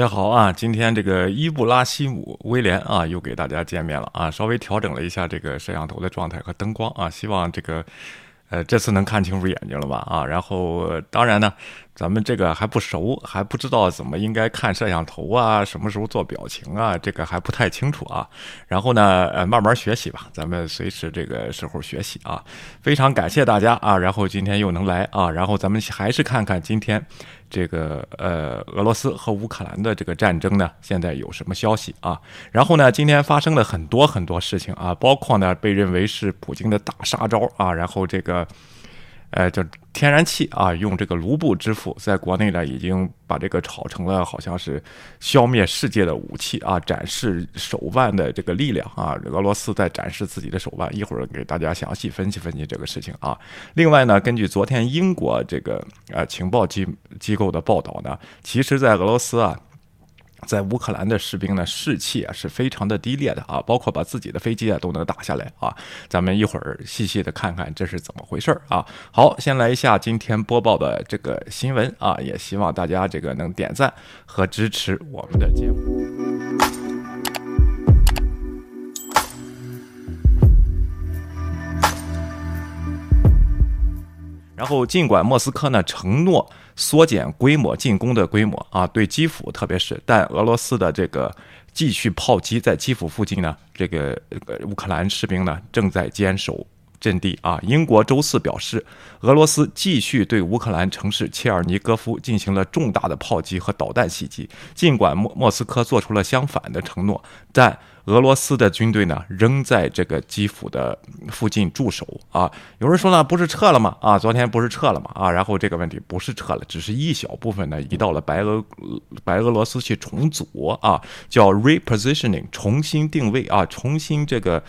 大家好啊！今天这个伊布拉西姆威廉啊，又给大家见面了啊！稍微调整了一下这个摄像头的状态和灯光啊，希望这个呃这次能看清楚眼睛了吧啊！然后当然呢。咱们这个还不熟，还不知道怎么应该看摄像头啊，什么时候做表情啊，这个还不太清楚啊。然后呢，呃，慢慢学习吧，咱们随时这个时候学习啊。非常感谢大家啊，然后今天又能来啊，然后咱们还是看看今天这个呃俄罗斯和乌克兰的这个战争呢，现在有什么消息啊？然后呢，今天发生了很多很多事情啊，包括呢被认为是普京的大杀招啊，然后这个。呃，就天然气啊，用这个卢布支付，在国内呢，已经把这个炒成了好像是消灭世界的武器啊，展示手腕的这个力量啊。俄罗斯在展示自己的手腕，一会儿给大家详细分析分析这个事情啊。另外呢，根据昨天英国这个呃情报机机构的报道呢，其实，在俄罗斯啊。在乌克兰的士兵呢，士气啊是非常的低劣的啊，包括把自己的飞机啊都能打下来啊。咱们一会儿细细的看看这是怎么回事啊。好，先来一下今天播报的这个新闻啊，也希望大家这个能点赞和支持我们的节目。然后，尽管莫斯科呢承诺缩减规模进攻的规模啊，对基辅特别是，但俄罗斯的这个继续炮击在基辅附近呢，这个乌克兰士兵呢正在坚守阵地啊。英国周四表示，俄罗斯继续对乌克兰城市切尔尼戈夫进行了重大的炮击和导弹袭击，尽管莫莫斯科做出了相反的承诺，但。俄罗斯的军队呢，仍在这个基辅的附近驻守啊。有人说呢，不是撤了吗？啊，昨天不是撤了吗？啊，然后这个问题不是撤了，只是一小部分呢移到了白俄白俄罗斯去重组啊，叫 repositioning，重新定位啊，重新这个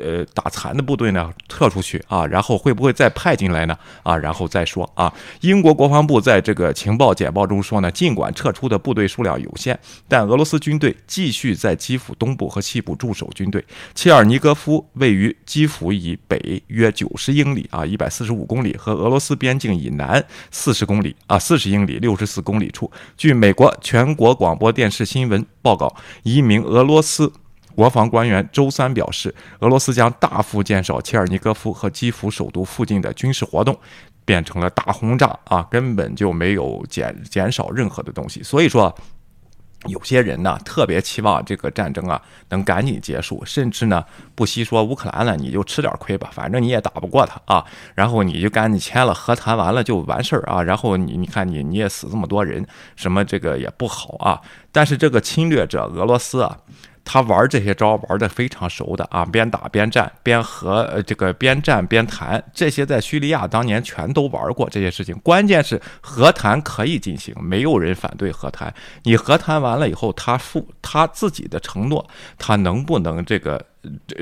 呃打残的部队呢撤出去啊，然后会不会再派进来呢？啊，然后再说啊。英国国防部在这个情报简报中说呢，尽管撤出的部队数量有限，但俄罗斯军队继续在基辅东部和西。驻守军队，切尔尼戈夫位于基辅以北约九十英里啊，一百四十五公里，和俄罗斯边境以南四十公里啊，四十英里六十四公里处。据美国全国广播电视新闻报告，一名俄罗斯国防官员周三表示，俄罗斯将大幅减少切尔尼戈夫和基辅首都附近的军事活动，变成了大轰炸啊，根本就没有减减少任何的东西。所以说。有些人呢，特别期望这个战争啊能赶紧结束，甚至呢不惜说乌克兰了，你就吃点亏吧，反正你也打不过他啊，然后你就赶紧签了和谈完了就完事儿啊，然后你你看你你也死这么多人，什么这个也不好啊，但是这个侵略者俄罗斯啊。他玩这些招玩的非常熟的啊，边打边战，边和呃这个边战边谈，这些在叙利亚当年全都玩过这些事情。关键是和谈可以进行，没有人反对和谈。你和谈完了以后，他负他自己的承诺，他能不能这个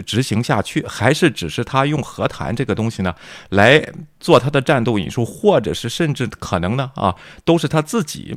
执行下去，还是只是他用和谈这个东西呢来做他的战斗引数，或者是甚至可能呢啊，都是他自己。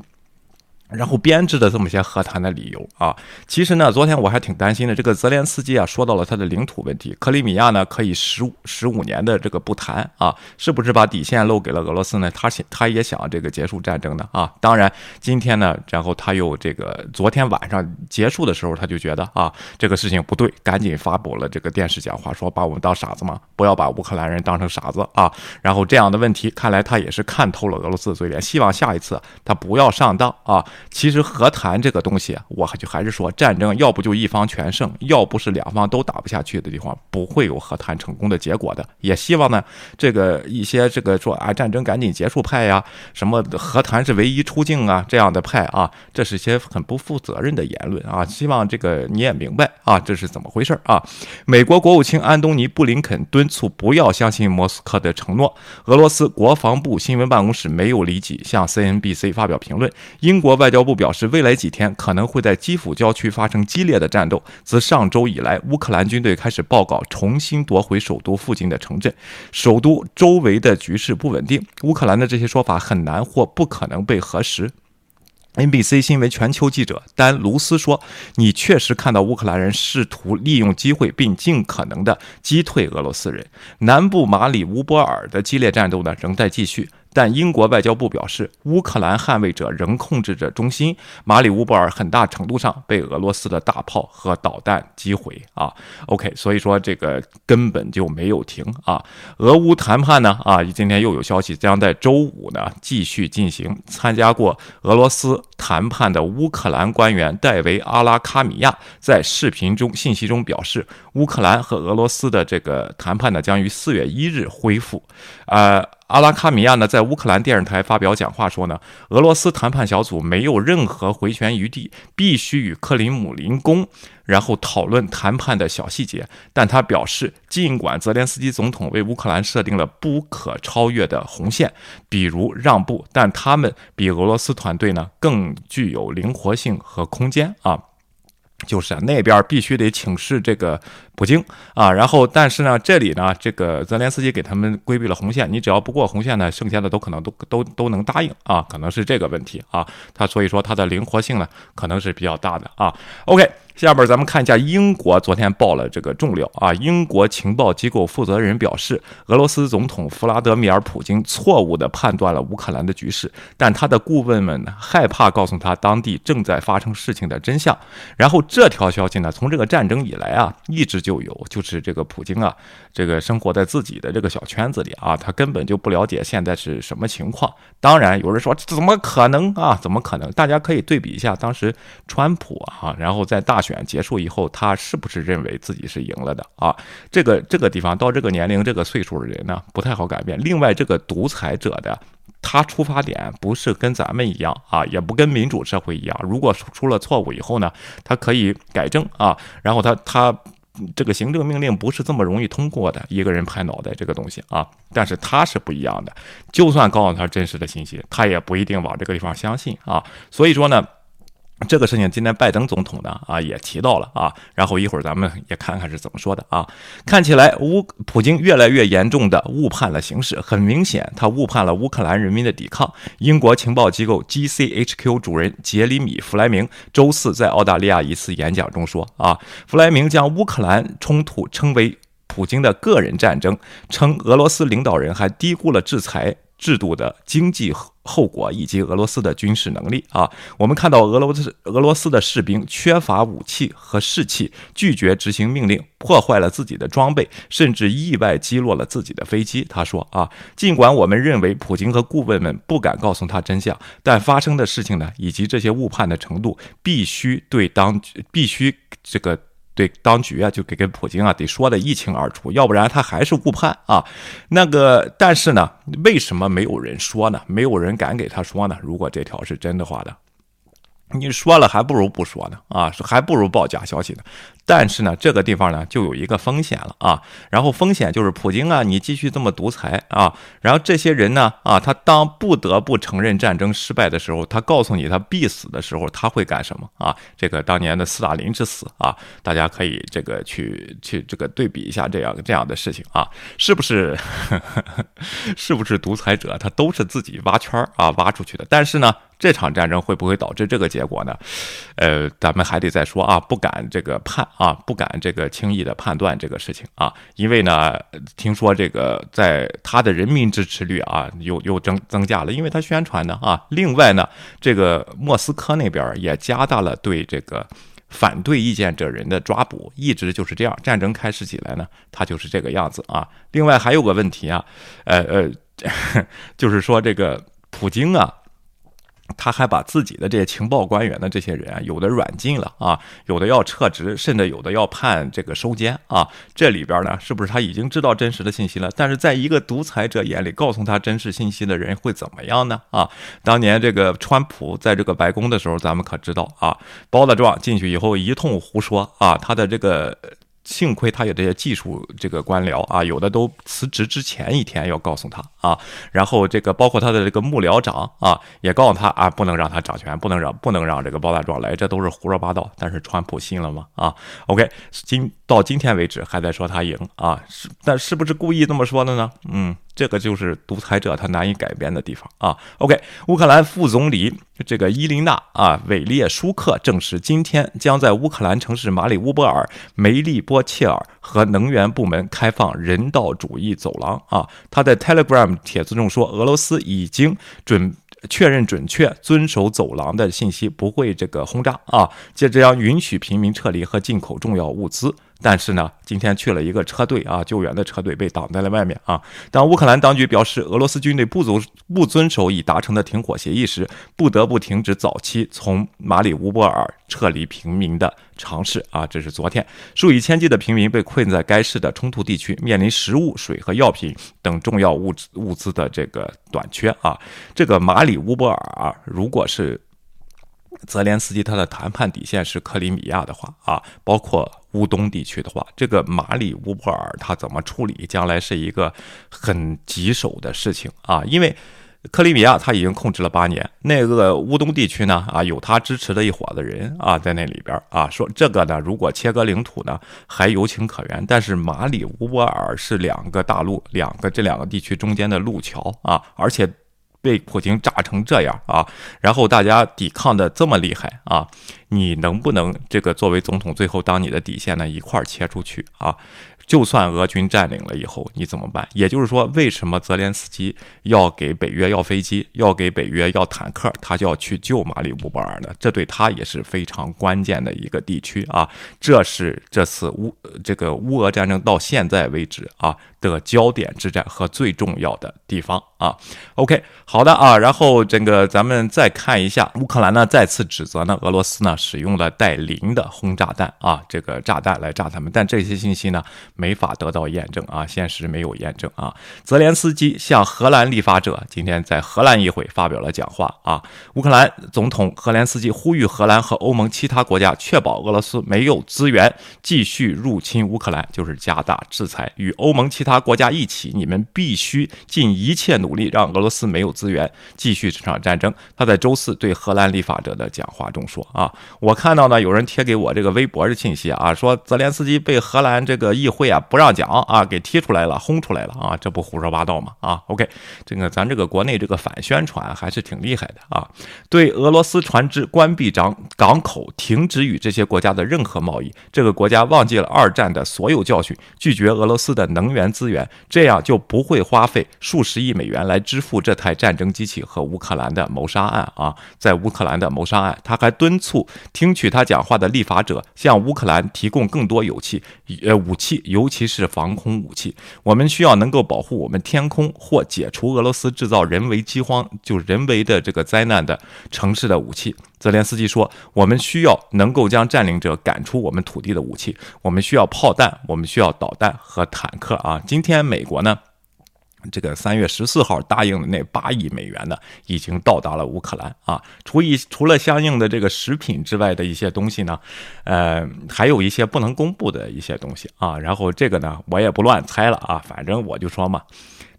然后编制的这么些和谈的理由啊，其实呢，昨天我还挺担心的。这个泽连斯基啊，说到了他的领土问题，克里米亚呢可以十五十五年的这个不谈啊，是不是把底线漏给了俄罗斯呢？他想他也想这个结束战争的啊。当然，今天呢，然后他又这个昨天晚上结束的时候，他就觉得啊，这个事情不对，赶紧发布了这个电视讲话，说把我们当傻子吗？不要把乌克兰人当成傻子啊。然后这样的问题，看来他也是看透了俄罗斯的嘴脸，希望下一次他不要上当啊。其实和谈这个东西，我就还是说，战争要不就一方全胜，要不是两方都打不下去的地方，不会有和谈成功的结果的。也希望呢，这个一些这个说啊，战争赶紧结束派呀，什么和谈是唯一出境啊这样的派啊，这是些很不负责任的言论啊。希望这个你也明白啊，这是怎么回事啊？美国国务卿安东尼布林肯敦促不要相信莫斯科的承诺。俄罗斯国防部新闻办公室没有立即向 CNBC 发表评论。英国外外交部表。表示未来几天可能会在基辅郊区发生激烈的战斗。自上周以来，乌克兰军队开始报告重新夺回首都附近的城镇，首都周围的局势不稳定。乌克兰的这些说法很难或不可能被核实。NBC 新闻全球记者丹·卢斯说：“你确实看到乌克兰人试图利用机会并尽可能的击退俄罗斯人。南部马里乌波尔的激烈战斗呢仍在继续。”但英国外交部表示，乌克兰捍卫者仍控制着中心，马里乌波尔很大程度上被俄罗斯的大炮和导弹击毁啊。OK，所以说这个根本就没有停啊。俄乌谈判呢啊，今天又有消息将在周五呢继续进行。参加过俄罗斯谈判的乌克兰官员戴维阿拉卡米亚在视频中信息中表示，乌克兰和俄罗斯的这个谈判呢将于四月一日恢复。呃，阿拉卡米亚呢在乌克兰电视台发表讲话说呢，俄罗斯谈判小组没有任何回旋余地，必须与克林姆林宫。然后讨论谈判的小细节，但他表示，尽管泽连斯基总统为乌克兰设定了不可超越的红线，比如让步，但他们比俄罗斯团队呢更具有灵活性和空间啊。就是啊，那边必须得请示这个普京啊，然后但是呢，这里呢，这个泽连斯基给他们规避了红线，你只要不过红线呢，剩下的都可能都都都能答应啊，可能是这个问题啊，他所以说他的灵活性呢，可能是比较大的啊。OK。下边咱们看一下，英国昨天报了这个重料啊！英国情报机构负责人表示，俄罗斯总统弗拉德米尔·普京错误地判断了乌克兰的局势，但他的顾问们呢害怕告诉他当地正在发生事情的真相。然后这条消息呢，从这个战争以来啊，一直就有，就是这个普京啊，这个生活在自己的这个小圈子里啊，他根本就不了解现在是什么情况。当然，有人说怎么可能啊？怎么可能？大家可以对比一下当时川普啊，然后在大。选结束以后，他是不是认为自己是赢了的啊？这个这个地方到这个年龄、这个岁数的人呢，不太好改变。另外，这个独裁者的他出发点不是跟咱们一样啊，也不跟民主社会一样。如果出了错误以后呢，他可以改正啊。然后他他这个行政命令不是这么容易通过的，一个人拍脑袋这个东西啊。但是他是不一样的，就算告诉他真实的信息，他也不一定往这个地方相信啊。所以说呢。这个事情今天拜登总统呢啊也提到了啊，然后一会儿咱们也看看是怎么说的啊。看起来乌普京越来越严重的误判了形势，很明显他误判了乌克兰人民的抵抗。英国情报机构 GCHQ 主任杰里米·弗莱明周四在澳大利亚一次演讲中说啊，弗莱明将乌克兰冲突称为普京的个人战争，称俄罗斯领导人还低估了制裁。制度的经济后果以及俄罗斯的军事能力啊，我们看到俄罗斯俄罗斯的士兵缺乏武器和士气，拒绝执行命令，破坏了自己的装备，甚至意外击落了自己的飞机。他说啊，尽管我们认为普京和顾问们不敢告诉他真相，但发生的事情呢，以及这些误判的程度，必须对当局必须这个。对当局啊，就给跟普京啊得说的一清二楚，要不然他还是误判啊。那个，但是呢，为什么没有人说呢？没有人敢给他说呢？如果这条是真的话的。你说了还不如不说呢啊，还不如报假消息呢。但是呢，这个地方呢就有一个风险了啊。然后风险就是普京啊，你继续这么独裁啊，然后这些人呢啊，他当不得不承认战争失败的时候，他告诉你他必死的时候，他会干什么啊？这个当年的斯大林之死啊，大家可以这个去去这个对比一下这样这样的事情啊，是不是？是不是独裁者他都是自己挖圈啊挖出去的？但是呢。这场战争会不会导致这个结果呢？呃，咱们还得再说啊，不敢这个判啊，不敢这个轻易的判断这个事情啊，因为呢，听说这个在他的人民支持率啊又又增增加了，因为他宣传呢啊。另外呢，这个莫斯科那边也加大了对这个反对意见者人的抓捕，一直就是这样。战争开始起来呢，他就是这个样子啊。另外还有个问题啊，呃呃，就是说这个普京啊。他还把自己的这些情报官员的这些人啊，有的软禁了啊，有的要撤职，甚至有的要判这个收监啊。这里边呢，是不是他已经知道真实的信息了？但是在一个独裁者眼里，告诉他真实信息的人会怎么样呢？啊，当年这个川普在这个白宫的时候，咱们可知道啊，包大壮进去以后一通胡说啊，他的这个。幸亏他有这些技术这个官僚啊，有的都辞职之前一天要告诉他啊，然后这个包括他的这个幕僚长啊，也告诉他啊，不能让他掌权，不能让不能让这个包大壮来，这都是胡说八道。但是川普信了吗？啊，OK，今到今天为止还在说他赢啊，是但是不是故意这么说的呢？嗯，这个就是独裁者他难以改变的地方啊。OK，乌克兰副总理这个伊琳娜啊韦列舒克证实，今天将在乌克兰城市马里乌波尔、梅利波切尔和能源部门开放人道主义走廊啊。他在 Telegram 帖子中说，俄罗斯已经准。确认准确遵守走廊的信息，不会这个轰炸啊。接着将允许平民撤离和进口重要物资。但是呢，今天去了一个车队啊，救援的车队被挡在了外面啊。当乌克兰当局表示俄罗斯军队不遵不遵守已达成的停火协议时，不得不停止早期从马里乌波尔撤离平民的尝试啊。这是昨天，数以千计的平民被困在该市的冲突地区，面临食物、水和药品等重要物资物资的这个短缺啊。这个马里乌波尔，如果是。泽连斯基他的谈判底线是克里米亚的话啊，包括乌东地区的话，这个马里乌波尔他怎么处理，将来是一个很棘手的事情啊。因为克里米亚他已经控制了八年，那个乌东地区呢啊，有他支持的一伙子人啊在那里边啊，说这个呢如果切割领土呢还有情可原，但是马里乌波尔是两个大陆，两个这两个地区中间的路桥啊，而且。被普京炸成这样啊，然后大家抵抗的这么厉害啊，你能不能这个作为总统，最后当你的底线呢一块儿切出去啊？就算俄军占领了以后，你怎么办？也就是说，为什么泽连斯基要给北约要飞机，要给北约要坦克，他就要去救马里乌波尔呢？这对他也是非常关键的一个地区啊！这是这次乌这个乌俄战争到现在为止啊的焦点之战和最重要的地方啊。OK，好的啊，然后这个咱们再看一下，乌克兰呢再次指责呢俄罗斯呢使用了带磷的轰炸弹啊，这个炸弹来炸他们，但这些信息呢？没法得到验证啊，现实没有验证啊。泽连斯基向荷兰立法者今天在荷兰议会发表了讲话啊。乌克兰总统泽连斯基呼吁荷兰和欧盟其他国家确保俄罗斯没有资源继续入侵乌克兰，就是加大制裁。与欧盟其他他国家一起，你们必须尽一切努力让俄罗斯没有资源继续这场战争。他在周四对荷兰立法者的讲话中说啊，我看到呢有人贴给我这个微博的信息啊，说泽连斯基被荷兰这个议会。啊，不让讲啊，给踢出来了，轰出来了啊，这不胡说八道吗？啊，OK，这个咱这个国内这个反宣传还是挺厉害的啊。对俄罗斯船只关闭港港口，停止与这些国家的任何贸易。这个国家忘记了二战的所有教训，拒绝俄罗斯的能源资源，这样就不会花费数十亿美元来支付这台战争机器和乌克兰的谋杀案啊。在乌克兰的谋杀案，他还敦促听取他讲话的立法者向乌克兰提供更多武器，呃，武器。尤其是防空武器，我们需要能够保护我们天空或解除俄罗斯制造人为饥荒，就人为的这个灾难的城市的武器。泽连斯基说：“我们需要能够将占领者赶出我们土地的武器，我们需要炮弹，我们需要导弹和坦克啊！今天美国呢？”这个三月十四号答应的那八亿美元呢，已经到达了乌克兰啊。除一除了相应的这个食品之外的一些东西呢，呃，还有一些不能公布的一些东西啊。然后这个呢，我也不乱猜了啊，反正我就说嘛。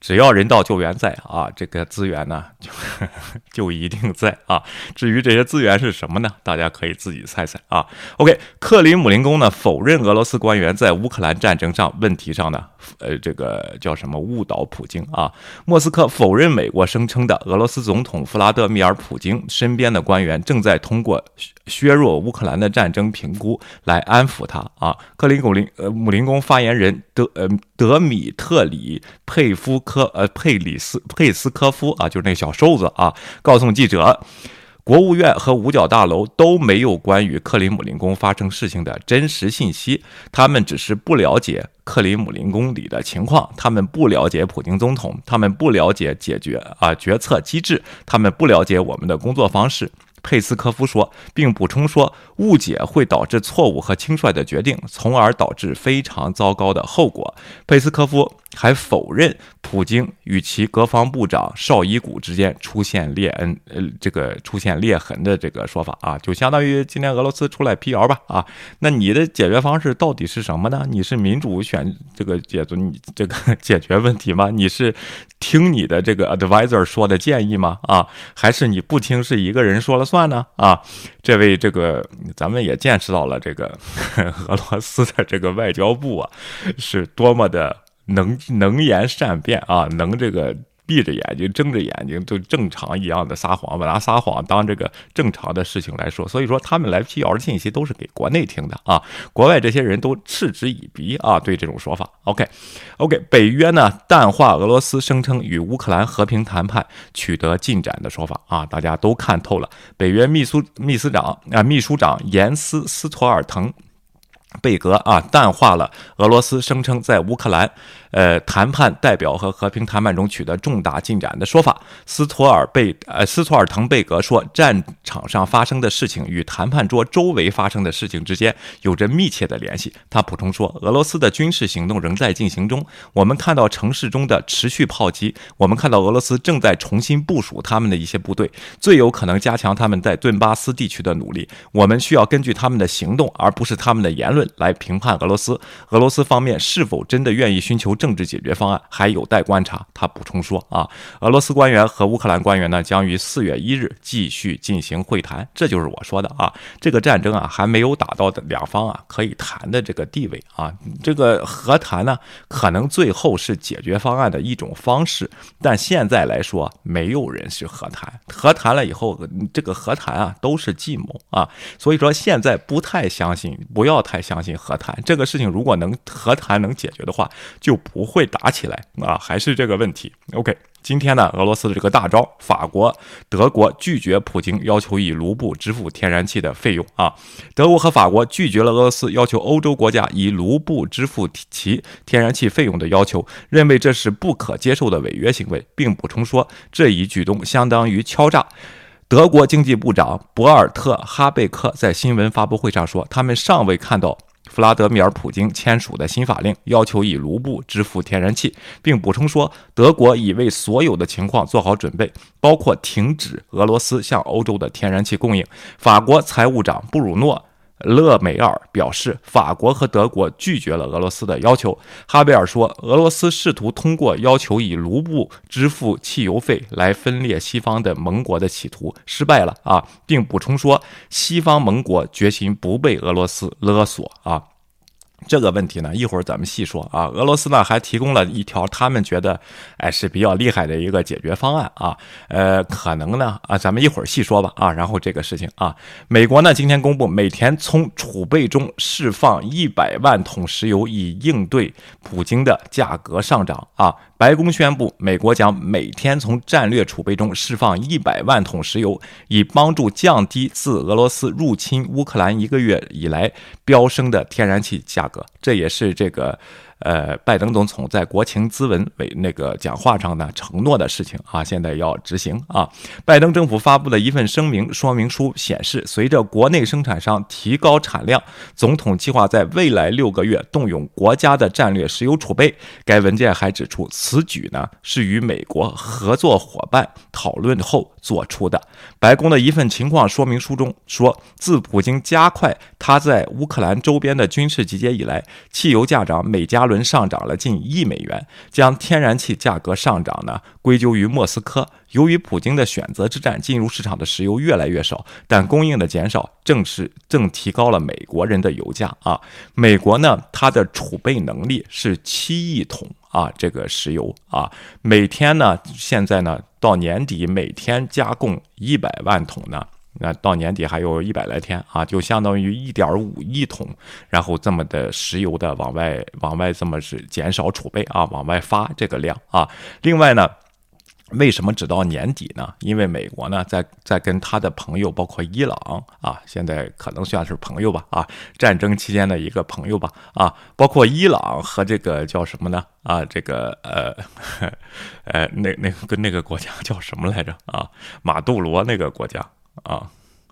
只要人道救援在啊，这个资源呢就就一定在啊。至于这些资源是什么呢？大家可以自己猜猜啊。OK，克里姆林宫呢否认俄罗斯官员在乌克兰战争上问题上呢，呃，这个叫什么误导普京啊？莫斯科否认美国声称的俄罗斯总统弗拉德米尔·普京身边的官员正在通过削弱乌克兰的战争评估来安抚他啊。克里姆林呃姆林宫发言人德呃德米特里佩夫。科呃佩里斯佩斯科夫啊，就是那小瘦子啊，告诉记者，国务院和五角大楼都没有关于克里姆林宫发生事情的真实信息，他们只是不了解克里姆林宫里的情况，他们不了解普京总统，他们不了解解决啊决策机制，他们不了解我们的工作方式。佩斯科夫说，并补充说，误解会导致错误和轻率的决定，从而导致非常糟糕的后果。佩斯科夫还否认普京与其国防部长绍伊古之间出现裂恩，呃，这个出现裂痕的这个说法啊，就相当于今天俄罗斯出来辟谣吧啊。那你的解决方式到底是什么呢？你是民主选这个解决你这个 解决问题吗？你是听你的这个 advisor 说的建议吗？啊，还是你不听，是一个人说了算？算呢啊，这位这个咱们也见识到了这个 俄罗斯的这个外交部啊，是多么的能能言善辩啊，能这个。闭着眼睛睁着眼睛就正常一样的撒谎，把拿撒谎当这个正常的事情来说，所以说他们来辟谣的信息都是给国内听的啊，国外这些人都嗤之以鼻啊，对这种说法。OK，OK，北约呢淡化俄罗斯声称与乌克兰和平谈判取得进展的说法啊，大家都看透了。北约秘书秘书长啊秘书长严斯斯托尔滕贝格啊淡化了俄罗斯声称在乌克兰。呃，谈判代表和和平谈判中取得重大进展的说法，斯托尔贝呃斯托尔滕贝格说，战场上发生的事情与谈判桌周围发生的事情之间有着密切的联系。他补充说，俄罗斯的军事行动仍在进行中，我们看到城市中的持续炮击，我们看到俄罗斯正在重新部署他们的一些部队，最有可能加强他们在顿巴斯地区的努力。我们需要根据他们的行动，而不是他们的言论来评判俄罗斯。俄罗斯方面是否真的愿意寻求政治解决方案还有待观察，他补充说：“啊，俄罗斯官员和乌克兰官员呢，将于四月一日继续进行会谈。这就是我说的啊，这个战争啊，还没有打到的两方啊可以谈的这个地位啊。这个和谈呢，可能最后是解决方案的一种方式，但现在来说，没有人是和谈。和谈了以后，这个和谈啊都是计谋啊。所以说，现在不太相信，不要太相信和谈这个事情。如果能和谈能解决的话，就不会。”打起来啊，还是这个问题。OK，今天呢，俄罗斯的这个大招，法国、德国拒绝普京要求以卢布支付天然气的费用啊。德国和法国拒绝了俄罗斯要求欧洲国家以卢布支付其天然气费用的要求，认为这是不可接受的违约行为，并补充说这一举动相当于敲诈。德国经济部长博尔特哈贝克在新闻发布会上说，他们尚未看到。弗拉德米尔·普京签署的新法令要求以卢布支付天然气，并补充说，德国已为所有的情况做好准备，包括停止俄罗斯向欧洲的天然气供应。法国财务长布鲁诺。勒梅尔表示，法国和德国拒绝了俄罗斯的要求。哈贝尔说，俄罗斯试图通过要求以卢布支付汽油费来分裂西方的盟国的企图失败了啊，并补充说，西方盟国决心不被俄罗斯勒索啊。这个问题呢，一会儿咱们细说啊。俄罗斯呢还提供了一条他们觉得哎是比较厉害的一个解决方案啊。呃，可能呢啊，咱们一会儿细说吧啊。然后这个事情啊，美国呢今天公布每天从储备中释放一百万桶石油，以应对普京的价格上涨啊。白宫宣布，美国将每天从战略储备中释放一百万桶石油，以帮助降低自俄罗斯入侵乌克兰一个月以来飙升的天然气价格。这也是这个。呃，拜登总统在国情咨文为那个讲话上呢承诺的事情啊，现在要执行啊。拜登政府发布的一份声明说明书显示，随着国内生产商提高产量，总统计划在未来六个月动用国家的战略石油储备。该文件还指出，此举呢是与美国合作伙伴讨论后做出的。白宫的一份情况说明书中说，自普京加快他在乌克兰周边的军事集结以来，汽油价涨每加轮上涨了近一美元，将天然气价格上涨呢归咎于莫斯科。由于普京的选择之战，进入市场的石油越来越少，但供应的减少正是正提高了美国人的油价啊。美国呢，它的储备能力是七亿桶啊，这个石油啊，每天呢，现在呢到年底每天加供一百万桶呢。那到年底还有一百来天啊，就相当于一点五亿桶，然后这么的石油的往外往外这么是减少储备啊，往外发这个量啊。另外呢，为什么只到年底呢？因为美国呢在在跟他的朋友，包括伊朗啊，现在可能算是朋友吧啊，战争期间的一个朋友吧啊，包括伊朗和这个叫什么呢啊，这个呃 呃那那跟那个国家叫什么来着啊？马杜罗那个国家。啊，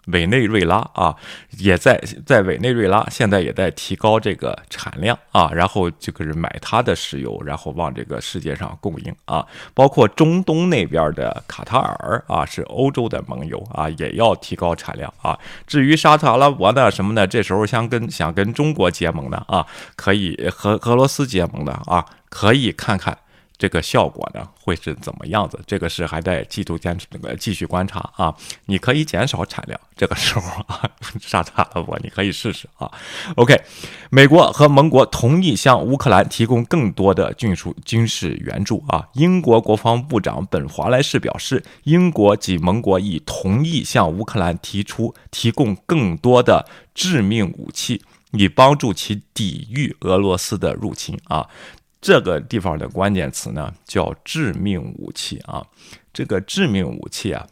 委内瑞拉啊，也在在委内瑞拉，现在也在提高这个产量啊，然后这个人买它的石油，然后往这个世界上供应啊，包括中东那边的卡塔尔啊，是欧洲的盟友啊，也要提高产量啊。至于沙特阿拉伯呢，什么呢？这时候想跟想跟中国结盟的啊，可以和俄罗斯结盟的啊，可以看看。这个效果呢会是怎么样子？这个是还在继续坚持那个继续观察啊。你可以减少产量，这个时候啊，沙特阿拉伯你可以试试啊。OK，美国和盟国同意向乌克兰提供更多的军事军事援助啊。英国国防部长本华莱士表示，英国及盟国已同意向乌克兰提出提供更多的致命武器，以帮助其抵御俄罗斯的入侵啊。这个地方的关键词呢叫致命武器啊，这个致命武器啊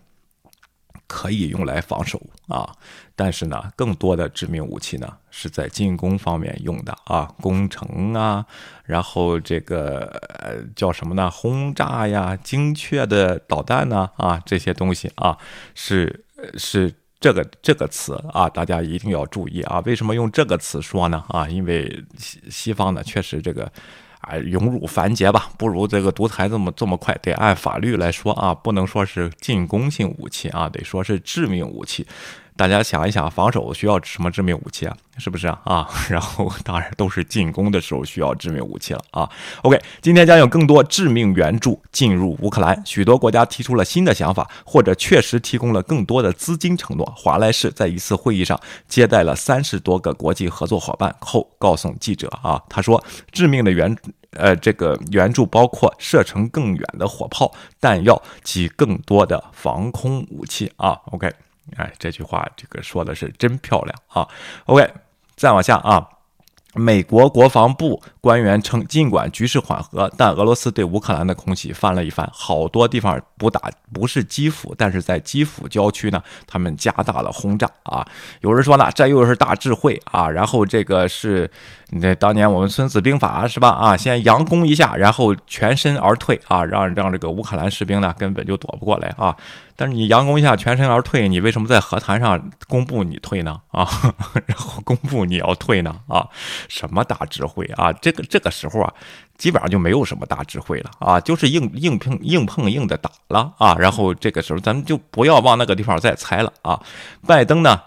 可以用来防守啊，但是呢，更多的致命武器呢是在进攻方面用的啊，攻城啊，然后这个呃叫什么呢？轰炸呀，精确的导弹呢啊，这些东西啊是是这个这个词啊，大家一定要注意啊。为什么用这个词说呢？啊，因为西西方呢确实这个。啊，勇辱繁节吧，不如这个独裁这么这么快。得按法律来说啊，不能说是进攻性武器啊，得说是致命武器。大家想一想，防守需要什么致命武器啊？是不是啊？啊，然后当然都是进攻的时候需要致命武器了啊。OK，今天将有更多致命援助进入乌克兰，许多国家提出了新的想法，或者确实提供了更多的资金承诺。华莱士在一次会议上接待了三十多个国际合作伙伴后，告诉记者啊，他说，致命的援呃这个援助包括射程更远的火炮、弹药及更多的防空武器啊。OK。哎，这句话这个说的是真漂亮啊！OK，再往下啊，美国国防部官员称，尽管局势缓和，但俄罗斯对乌克兰的空袭翻了一番，好多地方不打不是基辅，但是在基辅郊区呢，他们加大了轰炸啊。有人说呢，这又是大智慧啊，然后这个是。那当年我们《孙子兵法》是吧？啊，先佯攻一下，然后全身而退啊，让让这个乌克兰士兵呢根本就躲不过来啊。但是你佯攻一下，全身而退，你为什么在和谈上公布你退呢？啊，然后公布你要退呢？啊，什么大智慧啊？这个这个时候啊，基本上就没有什么大智慧了啊，就是硬硬碰硬碰硬的打了啊。然后这个时候咱们就不要往那个地方再猜了啊。拜登呢？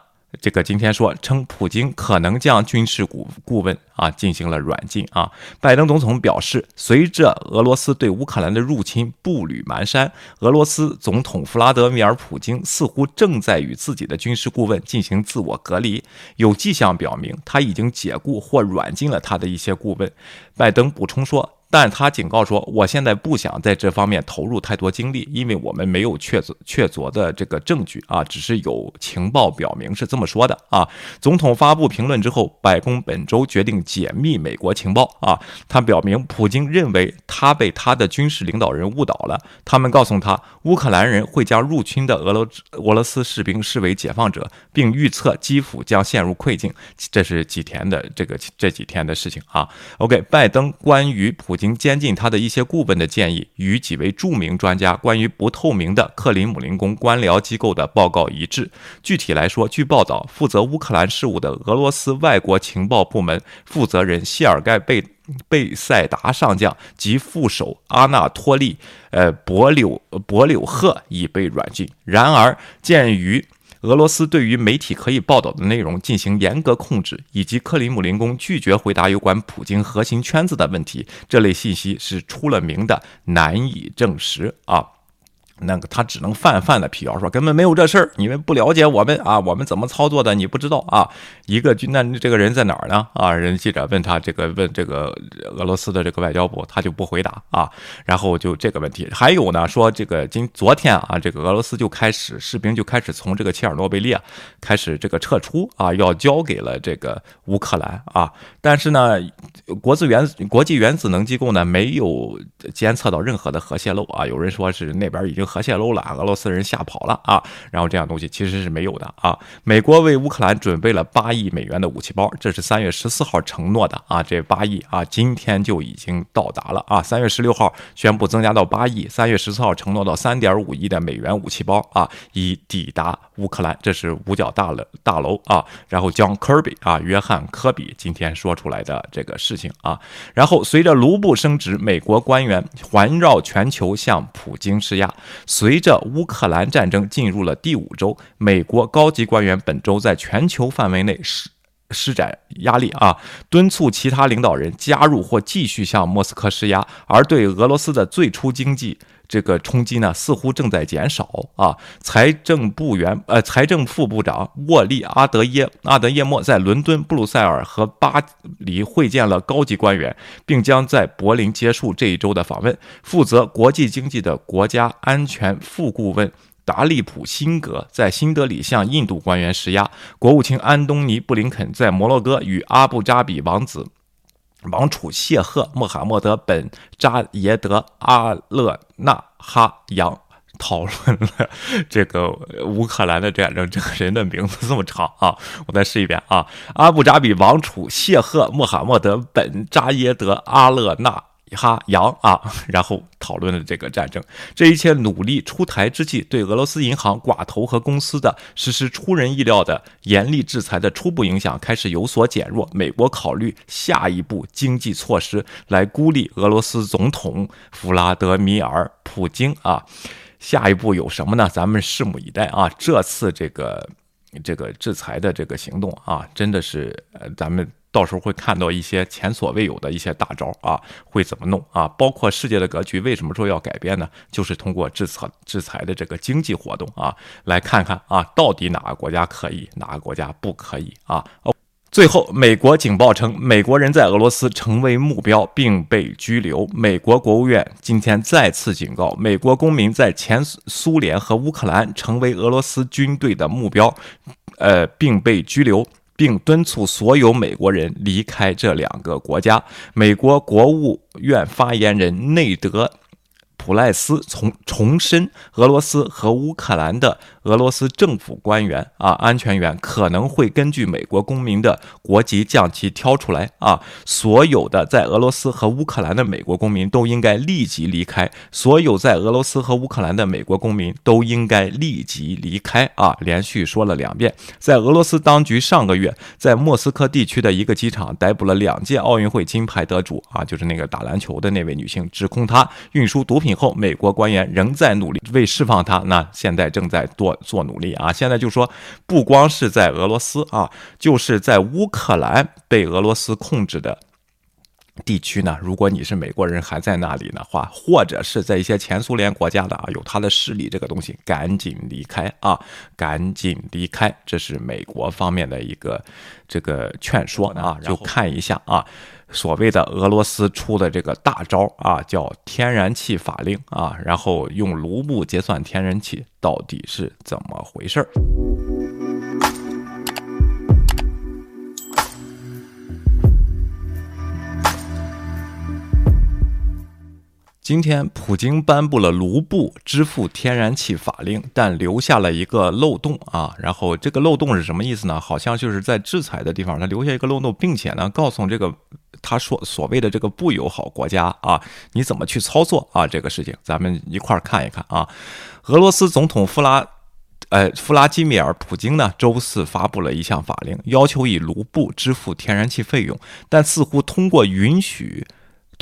这个今天说称，普京可能将军事顾顾问啊进行了软禁啊。拜登总统表示，随着俄罗斯对乌克兰的入侵步履蹒跚，俄罗斯总统弗拉德米尔·普京似乎正在与自己的军事顾问进行自我隔离。有迹象表明，他已经解雇或软禁了他的一些顾问。拜登补充说。但他警告说，我现在不想在这方面投入太多精力，因为我们没有确凿确凿的这个证据啊，只是有情报表明是这么说的啊。总统发布评论之后，白宫本周决定解密美国情报啊。他表明，普京认为他被他的军事领导人误导了，他们告诉他，乌克兰人会将入侵的俄罗俄罗斯士兵视为解放者，并预测基辅将陷入困境。这是几天的这个这几天的事情啊。OK，拜登关于普。京京监禁他的一些顾问的建议，与几位著名专家关于不透明的克林姆林宫官僚机构的报告一致。具体来说，据报道，负责乌克兰事务的俄罗斯外国情报部门负责人谢尔盖贝贝塞达上将及副手阿纳托利呃博柳博柳赫已被软禁。然而，鉴于俄罗斯对于媒体可以报道的内容进行严格控制，以及克里姆林宫拒绝回答有关普京核心圈子的问题，这类信息是出了名的难以证实啊。那个他只能泛泛的辟谣说根本没有这事儿，你们不了解我们啊，我们怎么操作的你不知道啊？一个军那这个人在哪儿呢？啊，人记者问他这个问这个俄罗斯的这个外交部，他就不回答啊。然后就这个问题，还有呢，说这个今昨天啊，这个俄罗斯就开始士兵就开始从这个切尔诺贝利啊开始这个撤出啊，要交给了这个乌克兰啊。但是呢，国资原国际原子能机构呢没有监测到任何的核泄漏啊。有人说是那边已经。核泄漏了，俄罗斯人吓跑了啊！然后这样东西其实是没有的啊。美国为乌克兰准备了八亿美元的武器包，这是三月十四号承诺的啊。这八亿啊，今天就已经到达了啊。三月十六号宣布增加到八亿，三月十四号承诺到三点五亿的美元武器包啊，已抵达乌克兰。这是五角大楼大楼啊。然后将科比啊，约翰科比今天说出来的这个事情啊。然后随着卢布升值，美国官员环绕全球向普京施压。随着乌克兰战争进入了第五周，美国高级官员本周在全球范围内施施展压力啊，敦促其他领导人加入或继续向莫斯科施压，而对俄罗斯的最初经济这个冲击呢，似乎正在减少啊。财政部员呃财政副部长沃利阿德耶阿德耶莫在伦敦、布鲁塞尔和巴黎会见了高级官员，并将在柏林结束这一周的访问。负责国际经济的国家安全副顾问。达利普辛格在新德里向印度官员施压，国务卿安东尼布林肯在摩洛哥与阿布扎比王子王储谢赫穆罕默德本扎耶德阿勒纳哈扬讨论了这个乌克兰的战争。这个人的名字这么长啊，我再试一遍啊，阿布扎比王储谢赫穆罕默德本扎耶德阿勒纳。哈扬啊，然后讨论了这个战争。这一切努力出台之际，对俄罗斯银行、寡头和公司的实施出人意料的严厉制裁的初步影响开始有所减弱。美国考虑下一步经济措施来孤立俄罗斯总统弗拉德米尔·普京啊。下一步有什么呢？咱们拭目以待啊。这次这个这个制裁的这个行动啊，真的是呃，咱们。到时候会看到一些前所未有的一些大招啊，会怎么弄啊？包括世界的格局为什么说要改变呢？就是通过制裁制裁的这个经济活动啊，来看看啊，到底哪个国家可以，哪个国家不可以啊？哦，最后，美国警报称，美国人在俄罗斯成为目标并被拘留。美国国务院今天再次警告，美国公民在前苏联和乌克兰成为俄罗斯军队的目标，呃，并被拘留。并敦促所有美国人离开这两个国家。美国国务院发言人内德。普赖斯重重申，俄罗斯和乌克兰的俄罗斯政府官员啊，安全员可能会根据美国公民的国籍将其挑出来啊。所有的在俄罗斯和乌克兰的美国公民都应该立即离开。所有在俄罗斯和乌克兰的美国公民都应该立即离开啊！连续说了两遍。在俄罗斯当局上个月在莫斯科地区的一个机场逮捕了两届奥运会金牌得主啊，就是那个打篮球的那位女性，指控她运输毒品。后，美国官员仍在努力为释放她，那现在正在躲做努力啊！现在就说，不光是在俄罗斯啊，就是在乌克兰被俄罗斯控制的地区呢。如果你是美国人还在那里的话，或者是在一些前苏联国家的啊，有他的势力，这个东西赶紧离开啊，赶紧离开！这是美国方面的一个这个劝说啊，就看一下啊。所谓的俄罗斯出的这个大招啊，叫天然气法令啊，然后用卢布结算天然气，到底是怎么回事儿？今天，普京颁布了卢布支付天然气法令，但留下了一个漏洞啊。然后，这个漏洞是什么意思呢？好像就是在制裁的地方，他留下一个漏洞，并且呢，告诉这个他说所谓的这个不友好国家啊，你怎么去操作啊？这个事情，咱们一块儿看一看啊。俄罗斯总统弗拉，呃，弗拉基米尔·普京呢，周四发布了一项法令，要求以卢布支付天然气费用，但似乎通过允许。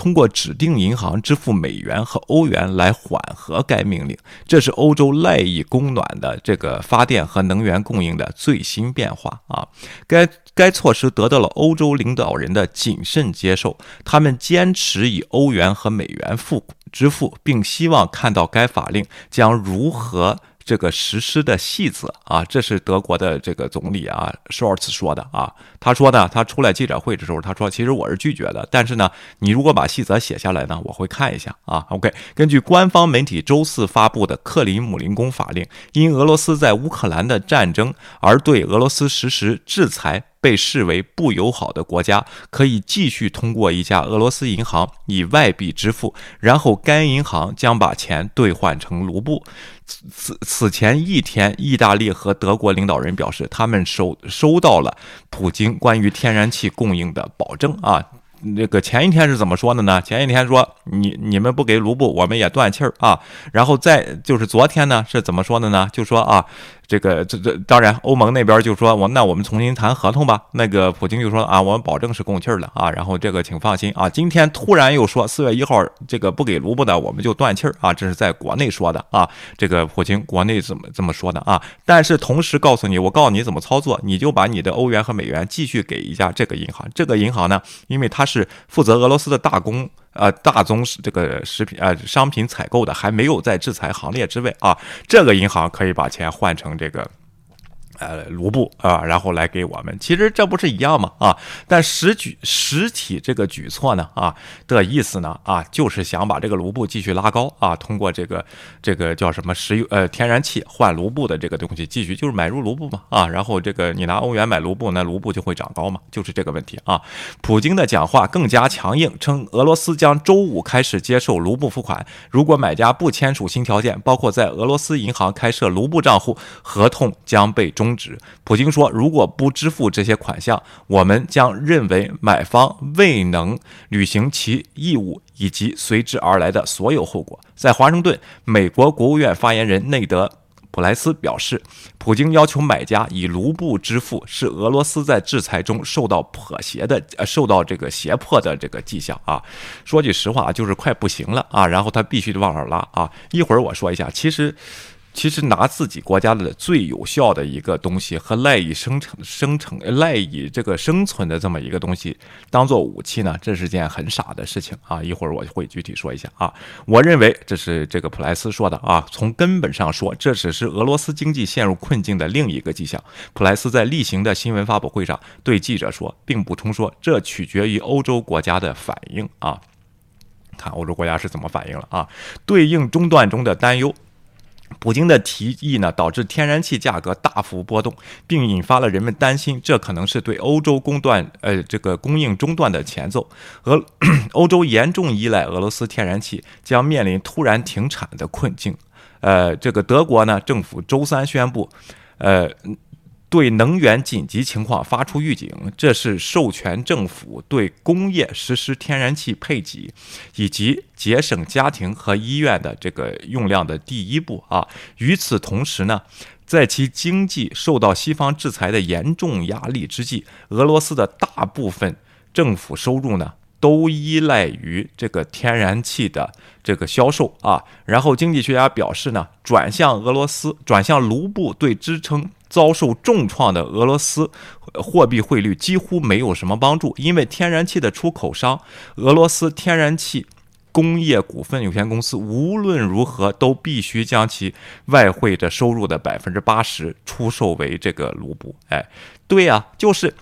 通过指定银行支付美元和欧元来缓和该命令，这是欧洲赖以供暖的这个发电和能源供应的最新变化啊！该该措施得到了欧洲领导人的谨慎接受，他们坚持以欧元和美元付支付，并希望看到该法令将如何。这个实施的细则啊，这是德国的这个总理啊，Scholz 说的啊。他说呢，他出来记者会的时候，他说，其实我是拒绝的，但是呢，你如果把细则写下来呢，我会看一下啊。OK，根据官方媒体周四发布的克里姆林宫法令，因俄罗斯在乌克兰的战争而对俄罗斯实施制裁。被视为不友好的国家可以继续通过一家俄罗斯银行以外币支付，然后该银行将把钱兑换成卢布。此此前一天，意大利和德国领导人表示，他们收收到了普京关于天然气供应的保证啊。那个前一天是怎么说的呢？前一天说你你们不给卢布，我们也断气儿啊。然后再就是昨天呢是怎么说的呢？就说啊。这个这这当然，欧盟那边就说我那我们重新谈合同吧。那个普京就说啊，我们保证是供气儿的啊。然后这个请放心啊。今天突然又说四月一号这个不给卢布的我们就断气儿啊。这是在国内说的啊。这个普京国内怎么这么说的啊？但是同时告诉你，我告诉你怎么操作，你就把你的欧元和美元继续给一家这个银行。这个银行呢，因为它是负责俄罗斯的大公。呃，大宗这个食品呃商品采购的还没有在制裁行列之外啊，这个银行可以把钱换成这个。呃，卢布啊，然后来给我们，其实这不是一样吗？啊，但实举实体这个举措呢，啊的意思呢，啊，就是想把这个卢布继续拉高啊，通过这个这个叫什么石油呃天然气换卢布的这个东西，继续就是买入卢布嘛，啊，然后这个你拿欧元买卢布，那卢布就会涨高嘛，就是这个问题啊。普京的讲话更加强硬，称俄罗斯将周五开始接受卢布付款，如果买家不签署新条件，包括在俄罗斯银行开设卢布账户，合同将被终。终止。普京说：“如果不支付这些款项，我们将认为买方未能履行其义务以及随之而来的所有后果。”在华盛顿，美国国务院发言人内德·普莱斯表示：“普京要求买家以卢布支付，是俄罗斯在制裁中受到妥协的、呃，受到这个胁迫的这个迹象啊。”说句实话，就是快不行了啊，然后他必须得往上拉啊。一会儿我说一下，其实。其实拿自己国家的最有效的一个东西和赖以生成、生成、赖以这个生存的这么一个东西当做武器呢，这是件很傻的事情啊！一会儿我会具体说一下啊。我认为这是这个普莱斯说的啊。从根本上说，这只是俄罗斯经济陷入困境的另一个迹象。普莱斯在例行的新闻发布会上对记者说，并补充说，这取决于欧洲国家的反应啊。看欧洲国家是怎么反应了啊？对应中断中的担忧。普京的提议呢，导致天然气价格大幅波动，并引发了人们担心，这可能是对欧洲供断呃这个供应中断的前奏。俄 欧洲严重依赖俄罗斯天然气，将面临突然停产的困境。呃，这个德国呢，政府周三宣布，呃。对能源紧急情况发出预警，这是授权政府对工业实施天然气配给，以及节省家庭和医院的这个用量的第一步啊。与此同时呢，在其经济受到西方制裁的严重压力之际，俄罗斯的大部分政府收入呢，都依赖于这个天然气的这个销售啊。然后经济学家表示呢，转向俄罗斯，转向卢布对支撑。遭受重创的俄罗斯货币汇率几乎没有什么帮助，因为天然气的出口商俄罗斯天然气工业股份有限公司无论如何都必须将其外汇的收入的百分之八十出售为这个卢布。哎，对呀，就是。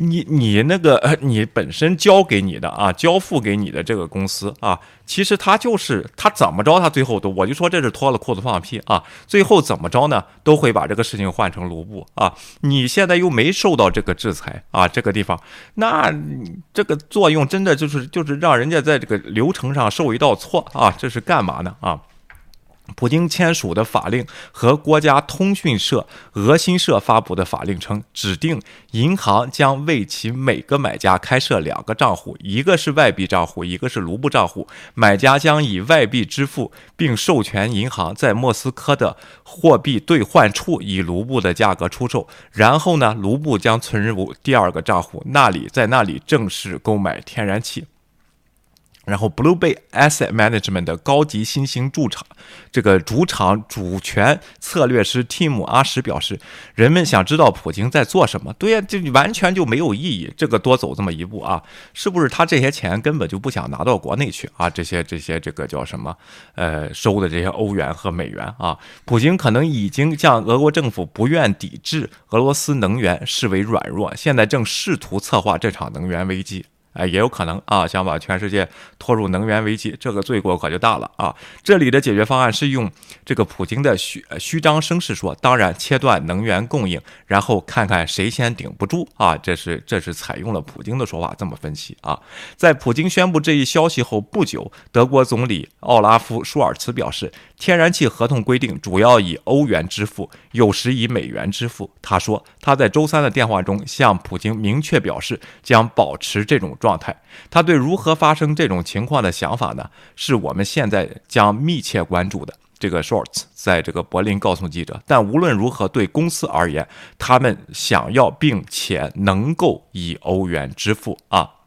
你你那个呃，你本身交给你的啊，交付给你的这个公司啊，其实他就是他怎么着，他最后都我就说这是脱了裤子放屁啊，最后怎么着呢，都会把这个事情换成卢布啊。你现在又没受到这个制裁啊，这个地方，那这个作用真的就是就是让人家在这个流程上受一道错啊，这是干嘛呢啊？普京签署的法令和国家通讯社俄新社发布的法令称，指定银行将为其每个买家开设两个账户，一个是外币账户，一个是卢布账户。买家将以外币支付，并授权银行在莫斯科的货币兑换处以卢布的价格出售。然后呢，卢布将存入第二个账户，那里在那里正式购买天然气。然后，Blue Bay Asset Management 的高级新兴驻场，这个主场主权策略师 Tim 阿什表示，人们想知道普京在做什么。对呀，这完全就没有意义。这个多走这么一步啊，是不是他这些钱根本就不想拿到国内去啊？这些这些这个叫什么？呃，收的这些欧元和美元啊，普京可能已经将俄国政府不愿抵制俄罗斯能源视为软弱，现在正试图策划这场能源危机。哎，也有可能啊，想把全世界拖入能源危机，这个罪过可就大了啊！这里的解决方案是用这个普京的虚虚张声势说，当然切断能源供应，然后看看谁先顶不住啊！这是这是采用了普京的说法，这么分析啊。在普京宣布这一消息后不久，德国总理奥拉夫舒尔茨表示，天然气合同规定主要以欧元支付，有时以美元支付。他说他在周三的电话中向普京明确表示将保持这种状态。他对如何发生这种情况的想法呢？是我们现在将密切关注的。这个 Shorts 在这个柏林告诉记者，但无论如何，对公司而言，他们想要并且能够以欧元支付啊。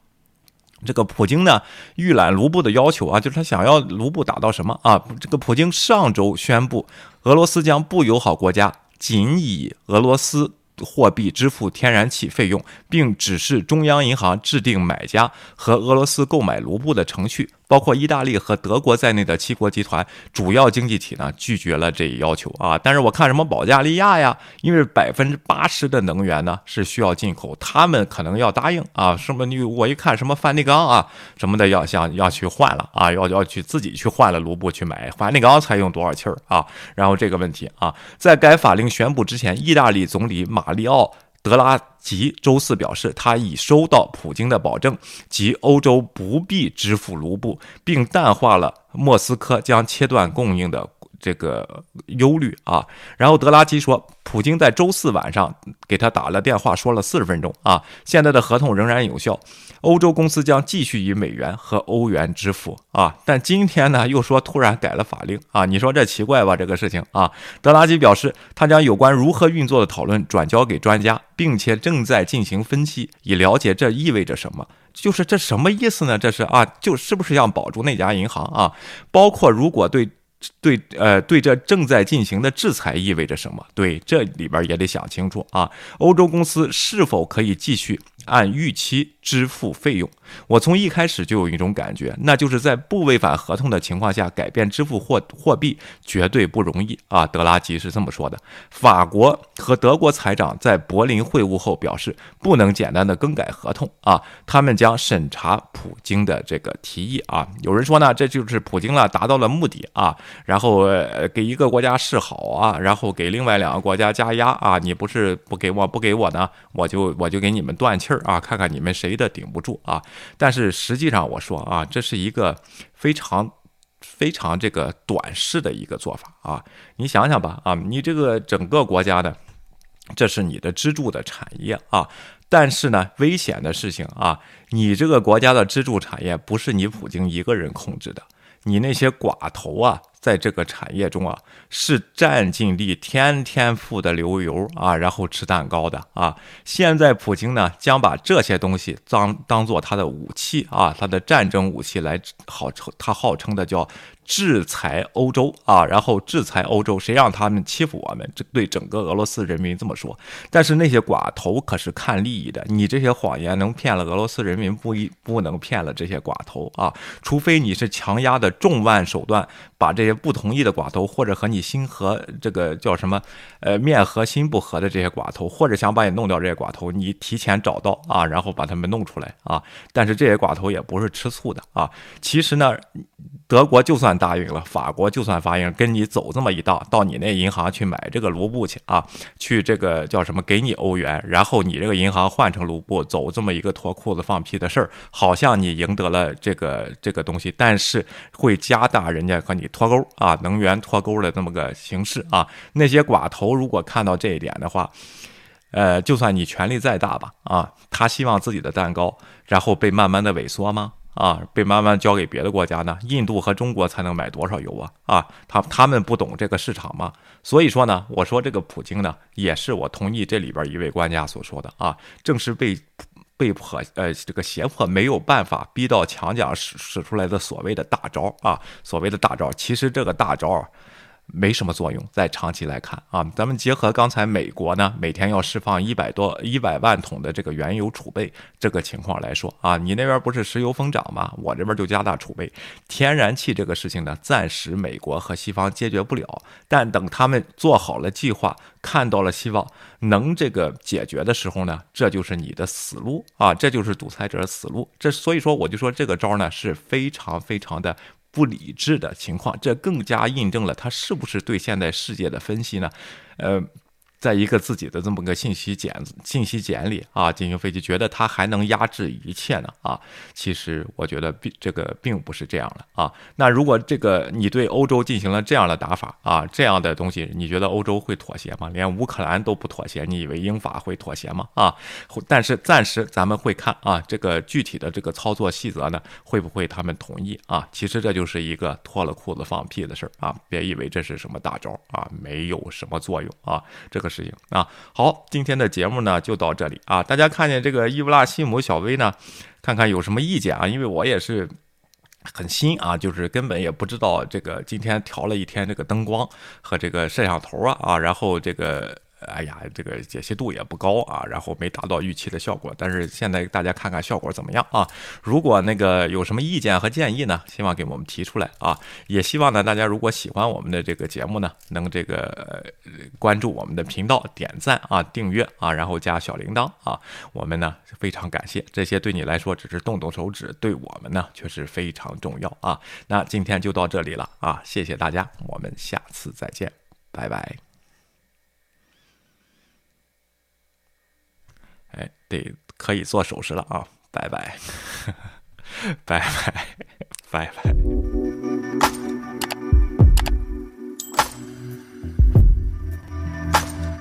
这个普京呢预览卢布的要求啊，就是他想要卢布打到什么啊？这个普京上周宣布，俄罗斯将不友好国家仅以俄罗斯货币支付天然气费用，并指示中央银行制定买家和俄罗斯购买卢布的程序。包括意大利和德国在内的七国集团主要经济体呢，拒绝了这一要求啊。但是我看什么保加利亚呀，因为百分之八十的能源呢是需要进口，他们可能要答应啊。什么你我一看什么梵蒂冈啊什么的要想要去换了啊，要要去自己去换了卢布去买梵蒂冈才用多少气儿啊？然后这个问题啊，在该法令宣布之前，意大利总理马里奥。德拉吉周四表示，他已收到普京的保证，即欧洲不必支付卢布，并淡化了莫斯科将切断供应的这个忧虑啊。然后德拉基说，普京在周四晚上给他打了电话，说了四十分钟啊，现在的合同仍然有效。欧洲公司将继续以美元和欧元支付啊，但今天呢又说突然改了法令啊，你说这奇怪吧？这个事情啊，德拉基表示他将有关如何运作的讨论转交给专家，并且正在进行分析，以了解这意味着什么。就是这什么意思呢？这是啊，就是不是要保住那家银行啊？包括如果对。对，呃，对这正在进行的制裁意味着什么？对，这里边也得想清楚啊。欧洲公司是否可以继续按预期支付费用？我从一开始就有一种感觉，那就是在不违反合同的情况下改变支付货货币绝对不容易啊。德拉吉是这么说的。法国和德国财长在柏林会晤后表示，不能简单的更改合同啊，他们将审查普京的这个提议啊。有人说呢，这就是普京了达到了目的啊。然后呃给一个国家示好啊，然后给另外两个国家加压啊，你不是不给我不给我呢，我就我就给你们断气儿啊，看看你们谁的顶不住啊。但是实际上我说啊，这是一个非常非常这个短视的一个做法啊。你想想吧啊，你这个整个国家的，这是你的支柱的产业啊。但是呢，危险的事情啊，你这个国家的支柱产业不是你普京一个人控制的，你那些寡头啊。在这个产业中啊，是占尽力，天天富的流油啊，然后吃蛋糕的啊。现在普京呢，将把这些东西当当做他的武器啊，他的战争武器来号称他号称的叫。制裁欧洲啊，然后制裁欧洲，谁让他们欺负我们？这对整个俄罗斯人民这么说。但是那些寡头可是看利益的，你这些谎言能骗了俄罗斯人民，不一不能骗了这些寡头啊！除非你是强压的重万手段，把这些不同意的寡头，或者和你心和这个叫什么，呃，面和心不和的这些寡头，或者想把你弄掉这些寡头，你提前找到啊，然后把他们弄出来啊。但是这些寡头也不是吃醋的啊。其实呢。德国就算答应了，法国就算答应跟你走这么一道，到你那银行去买这个卢布去啊，去这个叫什么给你欧元，然后你这个银行换成卢布，走这么一个脱裤子放屁的事儿，好像你赢得了这个这个东西，但是会加大人家和你脱钩啊，能源脱钩的这么个形式啊。那些寡头如果看到这一点的话，呃，就算你权力再大吧，啊，他希望自己的蛋糕然后被慢慢的萎缩吗？啊，被慢慢交给别的国家呢？印度和中国才能买多少油啊？啊，他他们不懂这个市场吗？所以说呢，我说这个普京呢，也是我同意这里边一位官家所说的啊，正是被被迫呃这个胁迫没有办法逼到墙角使使出来的所谓的大招啊，所谓的大招，其实这个大招。没什么作用，在长期来看啊，咱们结合刚才美国呢每天要释放一百多一百万桶的这个原油储备这个情况来说啊，你那边不是石油疯涨吗？我这边就加大储备。天然气这个事情呢，暂时美国和西方解决不了，但等他们做好了计划，看到了希望能这个解决的时候呢，这就是你的死路啊，这就是独裁者的死路。这所以说我就说这个招呢是非常非常的。不理智的情况，这更加印证了他是不是对现在世界的分析呢？呃，在一个自己的这么个信息茧信息茧里啊进行分析，觉得它还能压制一切呢啊？其实我觉得并这个并不是这样的啊。那如果这个你对欧洲进行了这样的打法啊，这样的东西，你觉得欧洲会妥协吗？连乌克兰都不妥协，你以为英法会妥协吗？啊？但是暂时咱们会看啊，这个具体的这个操作细则呢，会不会他们同意啊？其实这就是一个脱了裤子放屁的事儿啊！别以为这是什么大招啊，没有什么作用啊，这个适应啊。好，今天的节目呢就到这里啊。大家看见这个伊布拉西姆小薇呢，看看有什么意见啊？因为我也是很新啊，就是根本也不知道这个今天调了一天这个灯光和这个摄像头啊啊，然后这个。哎呀，这个解析度也不高啊，然后没达到预期的效果。但是现在大家看看效果怎么样啊？如果那个有什么意见和建议呢，希望给我们提出来啊。也希望呢，大家如果喜欢我们的这个节目呢，能这个关注我们的频道、点赞啊、订阅啊，然后加小铃铛啊。我们呢非常感谢这些，对你来说只是动动手指，对我们呢却是非常重要啊。那今天就到这里了啊，谢谢大家，我们下次再见，拜拜。哎，得可以做手势了啊！拜拜，拜拜，拜拜。